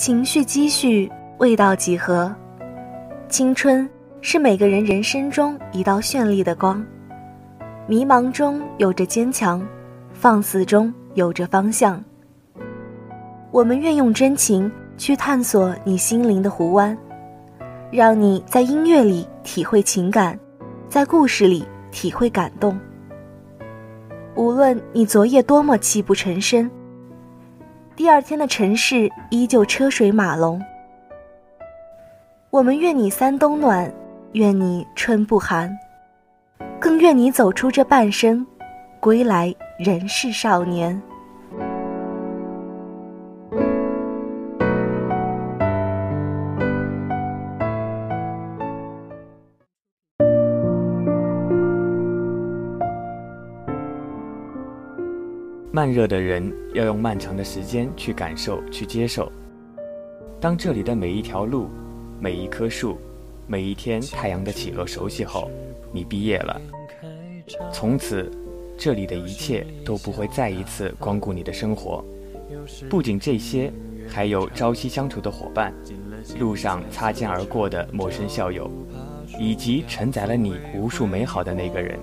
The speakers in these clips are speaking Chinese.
情绪积蓄，味道几何？青春是每个人人生中一道绚丽的光，迷茫中有着坚强，放肆中有着方向。我们愿用真情去探索你心灵的湖湾，让你在音乐里体会情感，在故事里体会感动。无论你昨夜多么泣不成声。第二天的城市依旧车水马龙。我们愿你三冬暖，愿你春不寒，更愿你走出这半生，归来仍是少年。慢热的人要用漫长的时间去感受、去接受。当这里的每一条路、每一棵树、每一天太阳的起落熟悉后，你毕业了。从此，这里的一切都不会再一次光顾你的生活。不仅这些，还有朝夕相处的伙伴，路上擦肩而过的陌生校友，以及承载了你无数美好的那个人。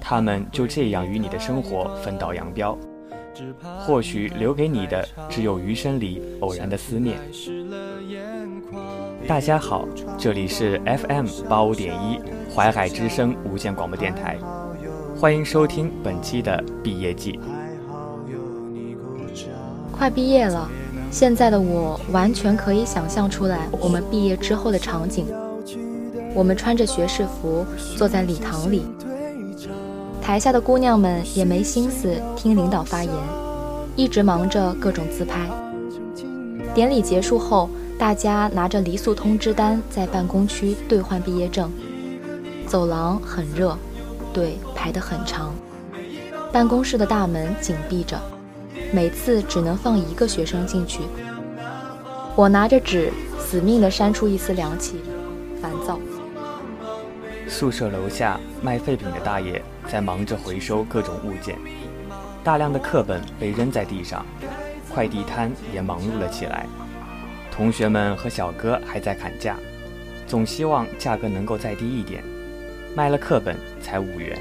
他们就这样与你的生活分道扬镳，或许留给你的只有余生里偶然的思念。大家好，这里是 FM 八五点一淮海之声无线广播电台，欢迎收听本期的毕业季。快毕业了，现在的我完全可以想象出来我们毕业之后的场景。我们穿着学士服，坐在礼堂里。台下的姑娘们也没心思听领导发言，一直忙着各种自拍。典礼结束后，大家拿着离宿通知单在办公区兑换毕业证。走廊很热，队排得很长。办公室的大门紧闭着，每次只能放一个学生进去。我拿着纸，死命地扇出一丝凉气，烦躁。宿舍楼下卖废品的大爷在忙着回收各种物件，大量的课本被扔在地上，快递摊也忙碌了起来。同学们和小哥还在砍价，总希望价格能够再低一点。卖了课本才五元，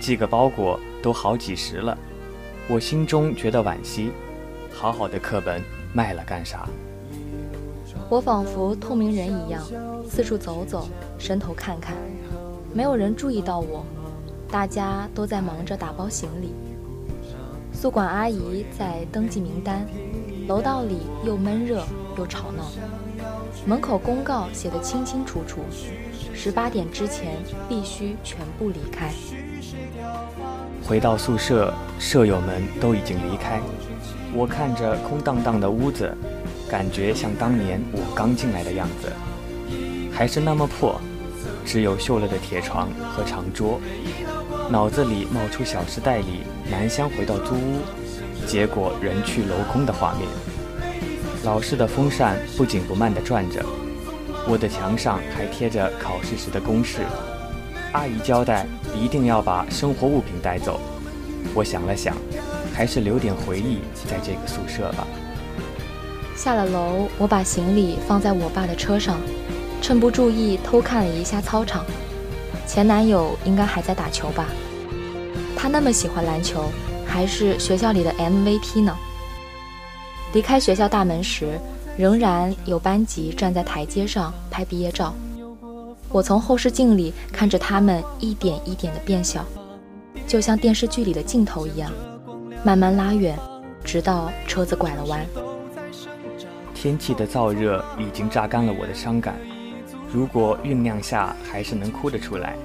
寄个包裹都好几十了。我心中觉得惋惜，好好的课本卖了干啥？我仿佛透明人一样，四处走走，伸头看看。没有人注意到我，大家都在忙着打包行李。宿管阿姨在登记名单，楼道里又闷热又吵闹。门口公告写得清清楚楚：十八点之前必须全部离开。回到宿舍，舍友们都已经离开，我看着空荡荡的屋子，感觉像当年我刚进来的样子，还是那么破。只有锈了的铁床和长桌，脑子里冒出《小时代》里南湘回到租屋，结果人去楼空的画面。老式的风扇不紧不慢地转着，我的墙上还贴着考试时的公式。阿姨交代一定要把生活物品带走。我想了想，还是留点回忆在这个宿舍吧。下了楼，我把行李放在我爸的车上。趁不注意偷看了一下操场，前男友应该还在打球吧？他那么喜欢篮球，还是学校里的 MVP 呢？离开学校大门时，仍然有班级站在台阶上拍毕业照。我从后视镜里看着他们一点一点的变小，就像电视剧里的镜头一样，慢慢拉远，直到车子拐了弯。天气的燥热已经榨干了我的伤感。如果酝酿下还是能哭得出来，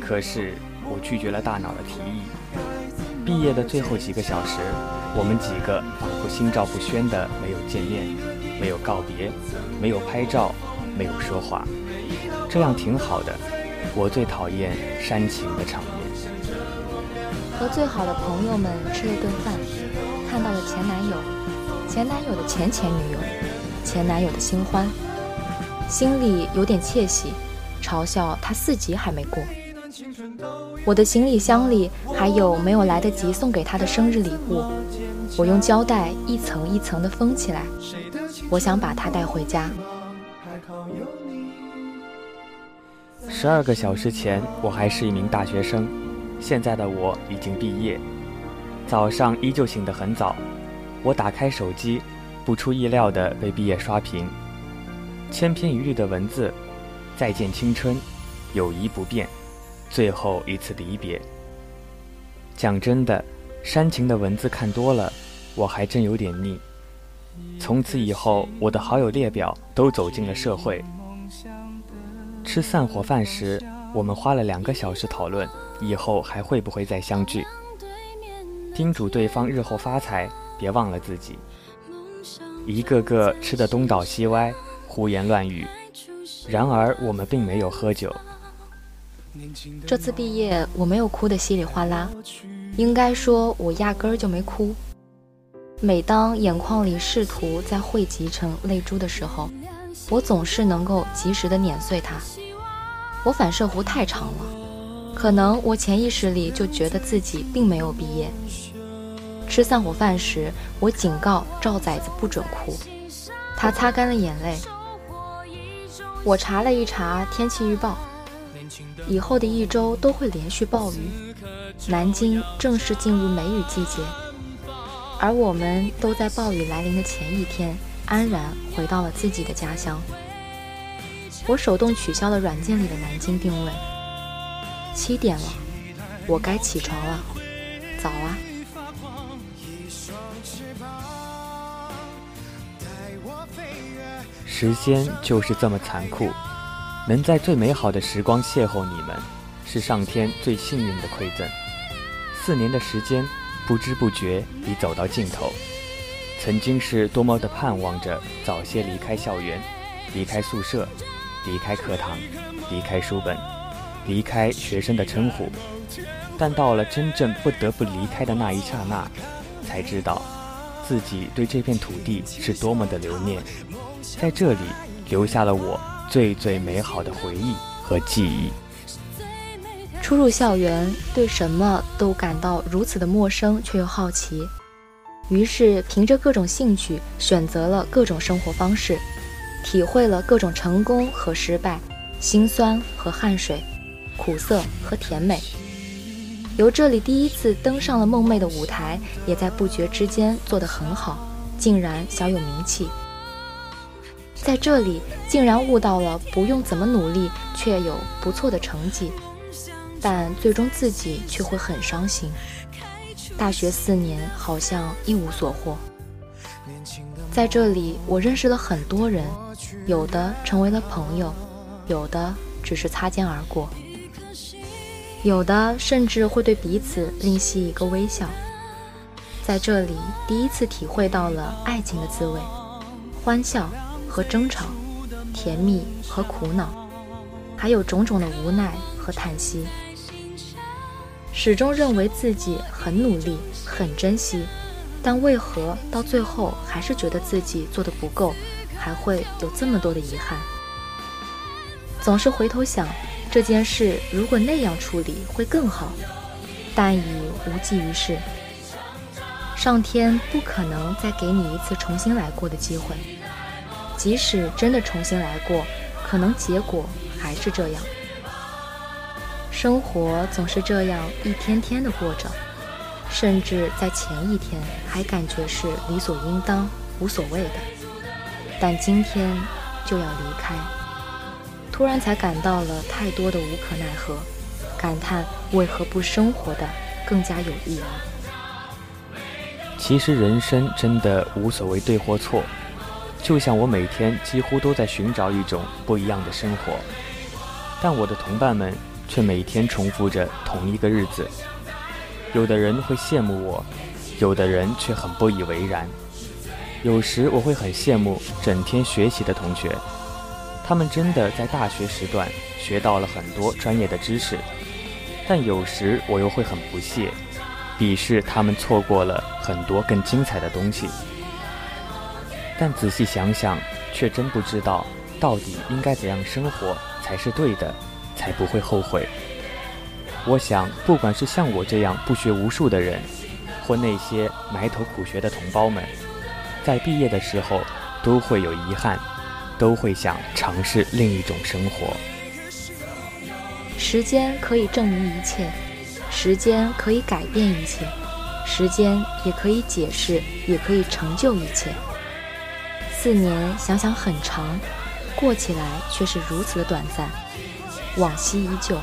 可是我拒绝了大脑的提议。毕业的最后几个小时，我们几个仿佛心照不宣的没有见面，没有告别，没有拍照，没有说话，这样挺好的。我最讨厌煽情的场面。和最好的朋友们吃了顿饭，看到了前男友、前男友的前前女友、前男友的新欢。心里有点窃喜，嘲笑他四级还没过。我的行李箱里还有没有来得及送给他的生日礼物，我用胶带一层一层的封起来，我想把它带回家。十二个小时前，我还是一名大学生，现在的我已经毕业。早上依旧醒得很早，我打开手机，不出意料的被毕业刷屏，千篇一律的文字：“再见青春，友谊不变，最后一次离别。”讲真的，煽情的文字看多了，我还真有点腻。从此以后，我的好友列表都走进了社会。吃散伙饭时，我们花了两个小时讨论以后还会不会再相聚，叮嘱对方日后发财别忘了自己。一个个吃得东倒西歪，胡言乱语。然而我们并没有喝酒。这次毕业，我没有哭得稀里哗啦，应该说，我压根儿就没哭。每当眼眶里试图在汇集成泪珠的时候，我总是能够及时的碾碎它。我反射弧太长了，可能我潜意识里就觉得自己并没有毕业。吃散伙饭时，我警告赵崽子不准哭，他擦干了眼泪。我查了一查天气预报，以后的一周都会连续暴雨，南京正式进入梅雨季节，而我们都在暴雨来临的前一天。安然回到了自己的家乡。我手动取消了软件里的南京定位。七点了，我该起床了。早啊！时间就是这么残酷，能在最美好的时光邂逅你们，是上天最幸运的馈赠。四年的时间，不知不觉已走到尽头。曾经是多么的盼望着早些离开校园，离开宿舍，离开课堂，离开书本，离开学生的称呼。但到了真正不得不离开的那一刹那，才知道自己对这片土地是多么的留念。在这里留下了我最最美好的回忆和记忆。初入校园，对什么都感到如此的陌生，却又好奇。于是，凭着各种兴趣，选择了各种生活方式，体会了各种成功和失败，辛酸和汗水，苦涩和甜美。由这里第一次登上了梦寐的舞台，也在不觉之间做得很好，竟然小有名气。在这里，竟然悟到了不用怎么努力，却有不错的成绩，但最终自己却会很伤心。大学四年好像一无所获，在这里我认识了很多人，有的成为了朋友，有的只是擦肩而过，有的甚至会对彼此吝惜一个微笑。在这里第一次体会到了爱情的滋味，欢笑和争吵，甜蜜和苦恼，还有种种的无奈和叹息。始终认为自己很努力、很珍惜，但为何到最后还是觉得自己做的不够，还会有这么多的遗憾？总是回头想这件事，如果那样处理会更好，但已无济于事。上天不可能再给你一次重新来过的机会，即使真的重新来过，可能结果还是这样。生活总是这样一天天的过着，甚至在前一天还感觉是理所应当、无所谓的，但今天就要离开，突然才感到了太多的无可奈何，感叹为何不生活的更加有意义。其实人生真的无所谓对或错，就像我每天几乎都在寻找一种不一样的生活，但我的同伴们。却每天重复着同一个日子。有的人会羡慕我，有的人却很不以为然。有时我会很羡慕整天学习的同学，他们真的在大学时段学到了很多专业的知识。但有时我又会很不屑，鄙视他们错过了很多更精彩的东西。但仔细想想，却真不知道到底应该怎样生活才是对的。才不会后悔。我想，不管是像我这样不学无术的人，或那些埋头苦学的同胞们，在毕业的时候，都会有遗憾，都会想尝试另一种生活。时间可以证明一切，时间可以改变一切，时间也可以解释，也可以成就一切。四年想想很长，过起来却是如此的短暂。往昔依旧，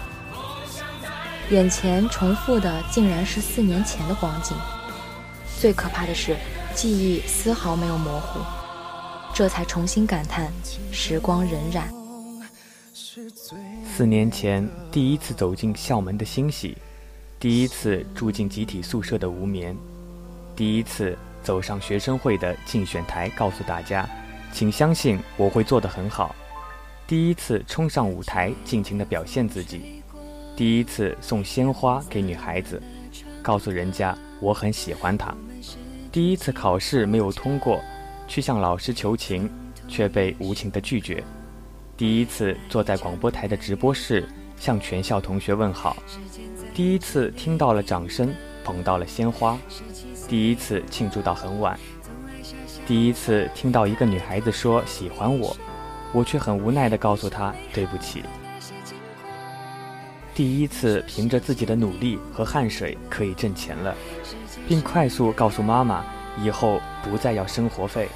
眼前重复的竟然是四年前的光景。最可怕的是，记忆丝毫没有模糊，这才重新感叹时光荏苒。四年前第一次走进校门的欣喜，第一次住进集体宿舍的无眠，第一次走上学生会的竞选台，告诉大家，请相信我会做得很好。第一次冲上舞台，尽情地表现自己；第一次送鲜花给女孩子，告诉人家我很喜欢她；第一次考试没有通过，去向老师求情，却被无情地拒绝；第一次坐在广播台的直播室，向全校同学问好；第一次听到了掌声，捧到了鲜花；第一次庆祝到很晚；第一次听到一个女孩子说喜欢我。我却很无奈地告诉她：“对不起。”第一次凭着自己的努力和汗水可以挣钱了，并快速告诉妈妈以后不再要生活费。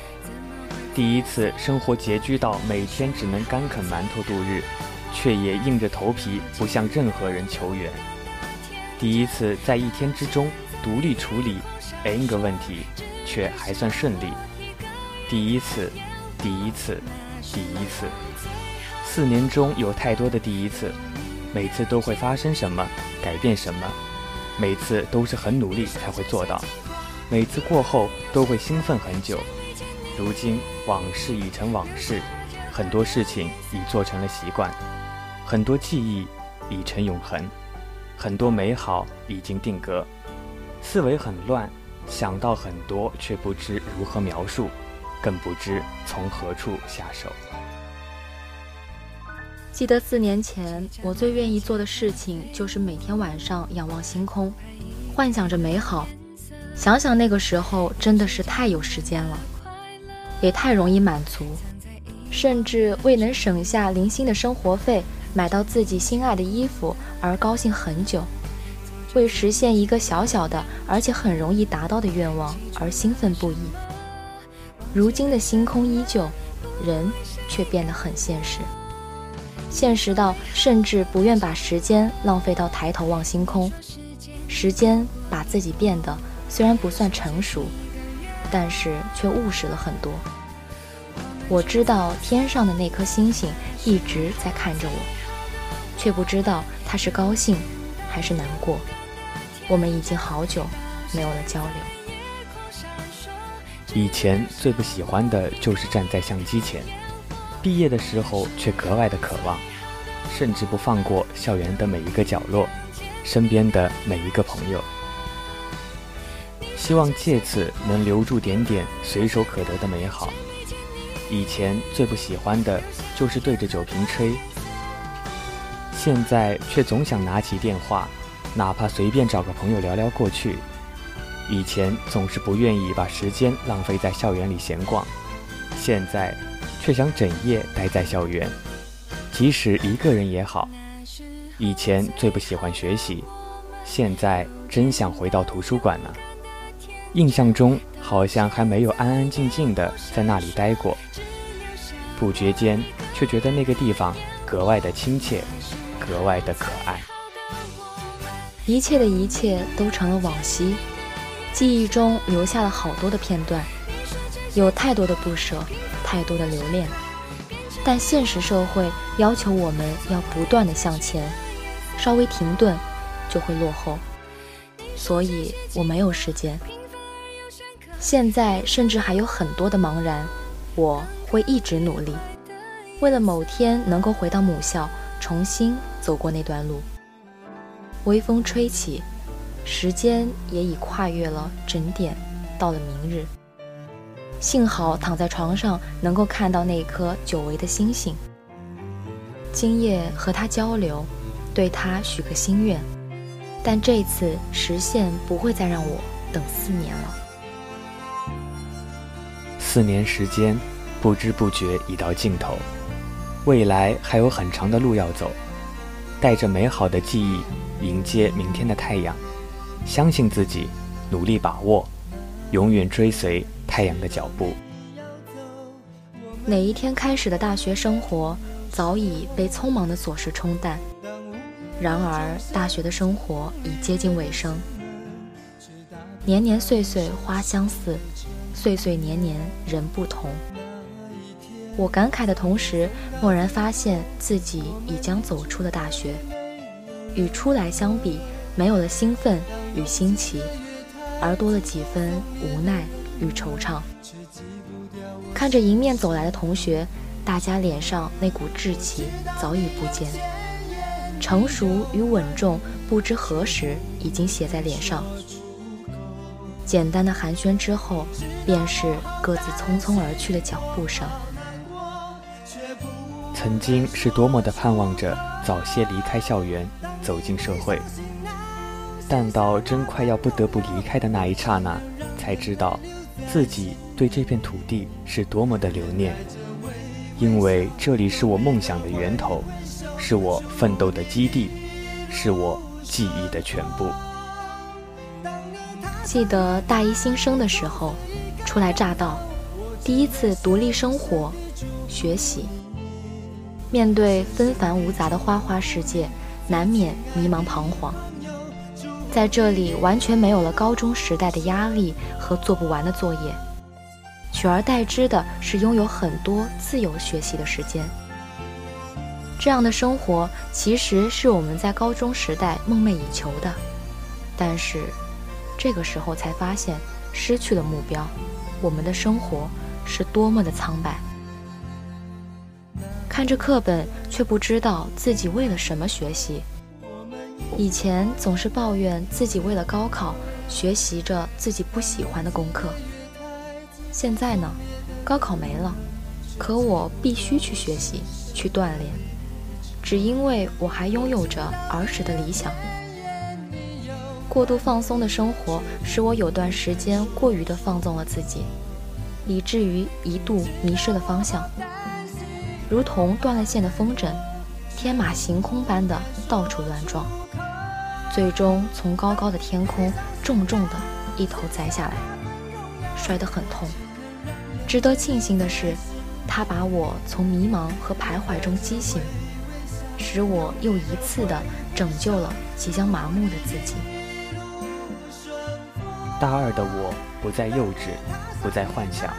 第一次生活拮据到每天只能干啃馒头度日，却也硬着头皮不向任何人求援。第一次在一天之中独立处理 n 个问题，却还算顺利。第一次，第一次。第一次，四年中有太多的第一次，每次都会发生什么，改变什么，每次都是很努力才会做到，每次过后都会兴奋很久。如今往事已成往事，很多事情已做成了习惯，很多记忆已成永恒，很多美好已经定格。思维很乱，想到很多却不知如何描述。更不知从何处下手。记得四年前，我最愿意做的事情就是每天晚上仰望星空，幻想着美好。想想那个时候，真的是太有时间了，也太容易满足，甚至为能省下零星的生活费，买到自己心爱的衣服而高兴很久，为实现一个小小的而且很容易达到的愿望而兴奋不已。如今的星空依旧，人却变得很现实，现实到甚至不愿把时间浪费到抬头望星空。时间把自己变得虽然不算成熟，但是却务实了很多。我知道天上的那颗星星一直在看着我，却不知道它是高兴还是难过。我们已经好久没有了交流。以前最不喜欢的就是站在相机前，毕业的时候却格外的渴望，甚至不放过校园的每一个角落，身边的每一个朋友，希望借此能留住点点随手可得的美好。以前最不喜欢的就是对着酒瓶吹，现在却总想拿起电话，哪怕随便找个朋友聊聊过去。以前总是不愿意把时间浪费在校园里闲逛，现在却想整夜待在校园，即使一个人也好。以前最不喜欢学习，现在真想回到图书馆呢。印象中好像还没有安安静静的在那里待过，不觉间却觉得那个地方格外的亲切，格外的可爱。一切的一切都成了往昔。记忆中留下了好多的片段，有太多的不舍，太多的留恋。但现实社会要求我们要不断的向前，稍微停顿就会落后。所以我没有时间。现在甚至还有很多的茫然，我会一直努力，为了某天能够回到母校，重新走过那段路。微风吹起。时间也已跨越了整点，到了明日。幸好躺在床上能够看到那颗久违的星星。今夜和他交流，对他许个心愿，但这次实现不会再让我等四年了。四年时间，不知不觉已到尽头，未来还有很长的路要走。带着美好的记忆，迎接明天的太阳，相信自己，努力把握，永远追随太阳的脚步。哪一天开始的大学生活，早已被匆忙的琐事冲淡。然而，大学的生活已接近尾声。年年岁岁花相似，岁岁年年人不同。我感慨的同时，蓦然发现自己已将走出了大学。与初来相比，没有了兴奋与新奇，而多了几分无奈与惆怅。看着迎面走来的同学，大家脸上那股稚气早已不见，成熟与稳重不知何时已经写在脸上。简单的寒暄之后，便是各自匆匆而去的脚步声。曾经是多么的盼望着早些离开校园，走进社会，但到真快要不得不离开的那一刹那，才知道自己对这片土地是多么的留念，因为这里是我梦想的源头，是我奋斗的基地，是我记忆的全部。记得大一新生的时候，初来乍到，第一次独立生活、学习。面对纷繁无杂的花花世界，难免迷茫彷徨。在这里，完全没有了高中时代的压力和做不完的作业，取而代之的是拥有很多自由学习的时间。这样的生活其实是我们在高中时代梦寐以求的，但是这个时候才发现，失去了目标，我们的生活是多么的苍白。看着课本，却不知道自己为了什么学习。以前总是抱怨自己为了高考学习着自己不喜欢的功课，现在呢，高考没了，可我必须去学习，去锻炼，只因为我还拥有着儿时的理想。过度放松的生活使我有段时间过于的放纵了自己，以至于一度迷失了方向。如同断了线的风筝，天马行空般的到处乱撞，最终从高高的天空重重的一头栽下来，摔得很痛。值得庆幸的是，它把我从迷茫和徘徊中激醒，使我又一次的拯救了即将麻木的自己。大二的我不再幼稚，不再幻想。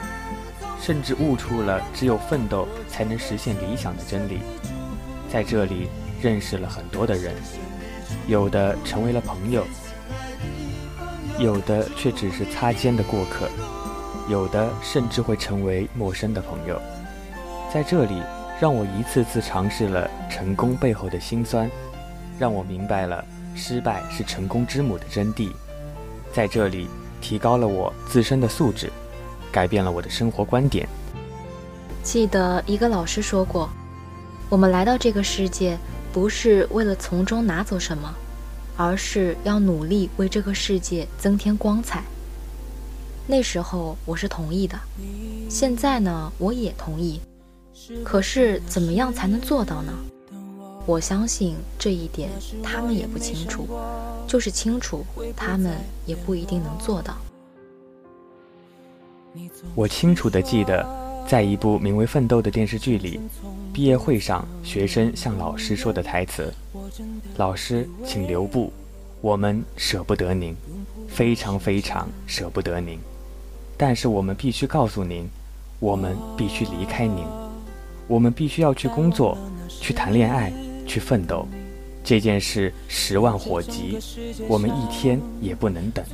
甚至悟出了只有奋斗才能实现理想的真理，在这里认识了很多的人，有的成为了朋友，有的却只是擦肩的过客，有的甚至会成为陌生的朋友。在这里，让我一次次尝试了成功背后的辛酸，让我明白了失败是成功之母的真谛。在这里，提高了我自身的素质。改变了我的生活观点。记得一个老师说过：“我们来到这个世界，不是为了从中拿走什么，而是要努力为这个世界增添光彩。”那时候我是同意的，现在呢，我也同意。可是怎么样才能做到呢？我相信这一点他们也不清楚，就是清楚，他们也不一定能做到。我清楚地记得，在一部名为《奋斗》的电视剧里，毕业会上，学生向老师说的台词：“老师，请留步，我们舍不得您，非常非常舍不得您。但是我们必须告诉您，我们必须离开您，我们必须要去工作，去谈恋爱，去奋斗。这件事十万火急，我们一天也不能等。”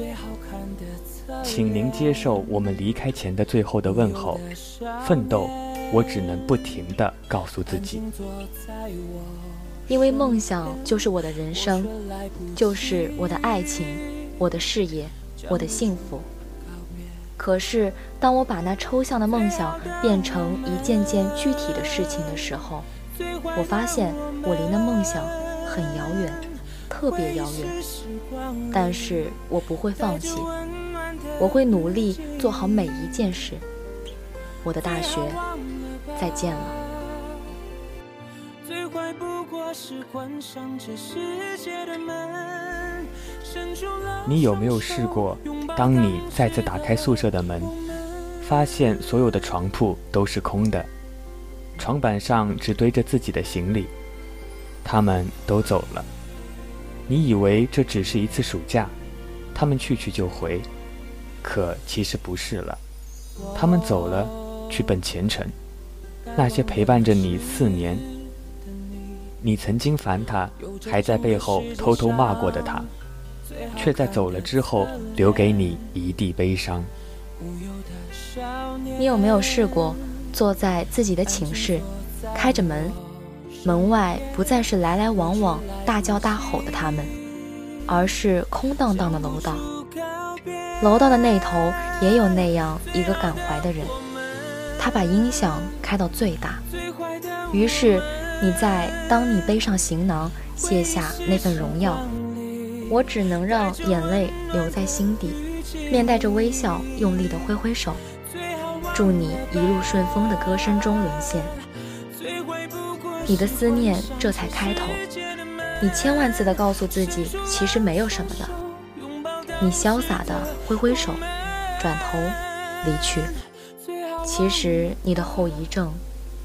请您接受我们离开前的最后的问候。奋斗，我只能不停地告诉自己，因为梦想就是我的人生，就是我的爱情，我的事业，我的幸福。可是，当我把那抽象的梦想变成一件件具体的事情的时候，我发现我离那梦想很遥远，特别遥远。但是我不会放弃。我会努力做好每一件事，我的大学，再见了。你有没有试过，当你再次打开宿舍的门，发现所有的床铺都是空的，床板上只堆着自己的行李，他们都走了。你以为这只是一次暑假，他们去去就回，可其实不是了，他们走了，去奔前程。那些陪伴着你四年，你曾经烦他，还在背后偷偷骂过的他，却在走了之后留给你一地悲伤。你有没有试过坐在自己的寝室，开着门？门外不再是来来往往、大叫大吼的他们，而是空荡荡的楼道。楼道的那头也有那样一个感怀的人，他把音响开到最大。于是你在当你背上行囊，卸下那份荣耀，我只能让眼泪留在心底，面带着微笑，用力的挥挥手，祝你一路顺风的歌声中沦陷。你的思念这才开头，你千万次的告诉自己，其实没有什么的。你潇洒的挥挥手，转头离去。其实你的后遗症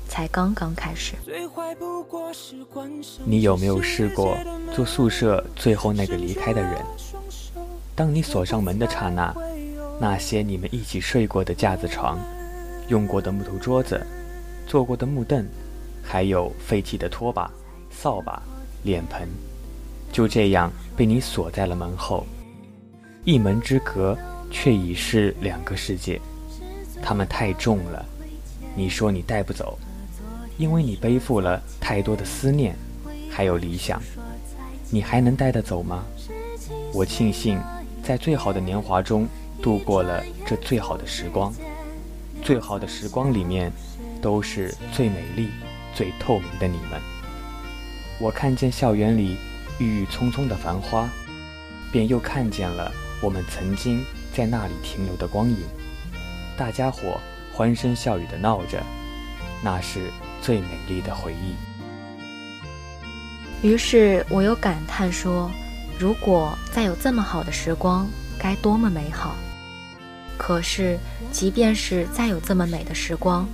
才刚刚开始。你有没有试过做宿舍最后那个离开的人？当你锁上门的刹那，那些你们一起睡过的架子床，用过的木头桌子，坐过的木凳。还有废弃的拖把、扫把、脸盆，就这样被你锁在了门后。一门之隔，却已是两个世界。它们太重了，你说你带不走，因为你背负了太多的思念，还有理想。你还能带得走吗？我庆幸，在最好的年华中度过了这最好的时光。最好的时光里面，都是最美丽。最透明的你们，我看见校园里郁郁葱葱的繁花，便又看见了我们曾经在那里停留的光影。大家伙欢声笑语的闹着，那是最美丽的回忆。于是我又感叹说：“如果再有这么好的时光，该多么美好！”可是，即便是再有这么美的时光，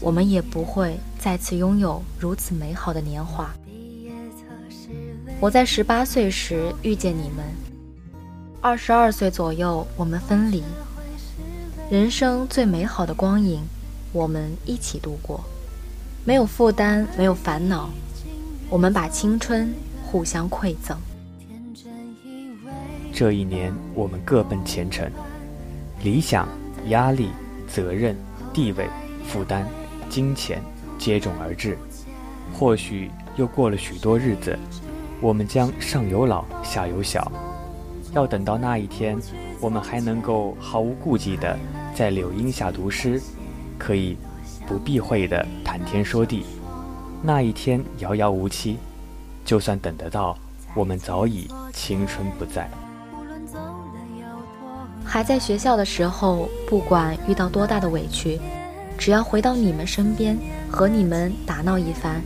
我们也不会再次拥有如此美好的年华。我在十八岁时遇见你们，二十二岁左右我们分离。人生最美好的光影，我们一起度过，没有负担，没有烦恼，我们把青春互相馈赠。这一年，我们各奔前程，理想、压力、责任、地位、负担。金钱接踵而至，或许又过了许多日子，我们将上有老下有小，要等到那一天，我们还能够毫无顾忌地在柳荫下读诗，可以不避讳地谈天说地。那一天遥遥无期，就算等得到，我们早已青春不在。还在学校的时候，不管遇到多大的委屈。只要回到你们身边，和你们打闹一番，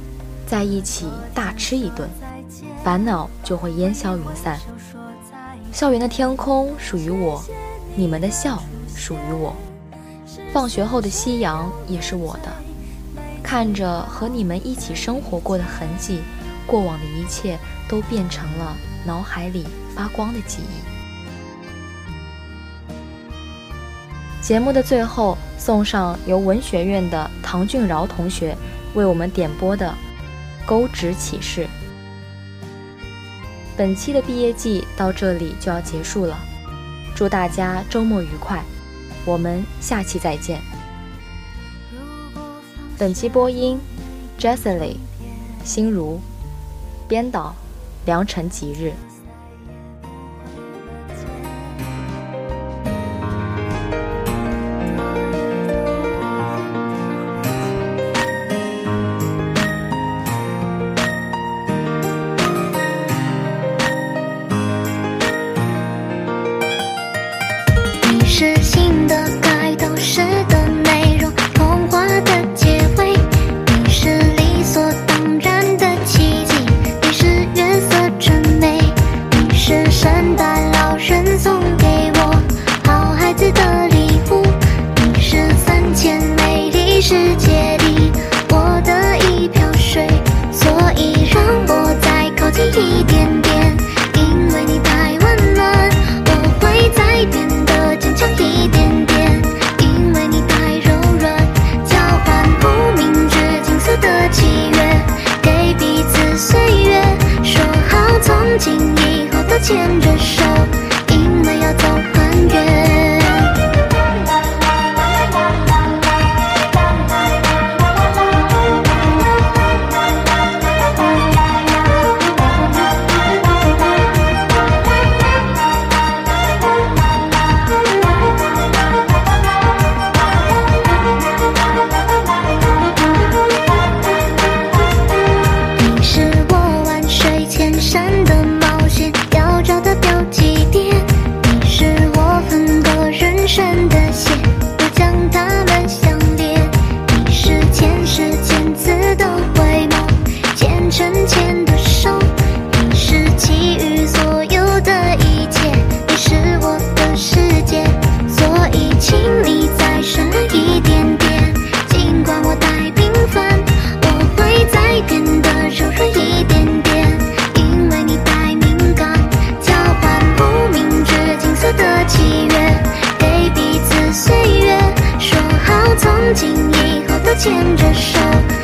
在一起大吃一顿，烦恼就会烟消云散。校园的天空属于我，你们的笑属于我，放学后的夕阳也是我的。看着和你们一起生活过的痕迹，过往的一切都变成了脑海里发光的记忆。节目的最后，送上由文学院的唐俊饶同学为我们点播的《勾指启示》。本期的毕业季到这里就要结束了，祝大家周末愉快，我们下期再见。本期播音：Jessie、心如，编导：良辰吉日。now.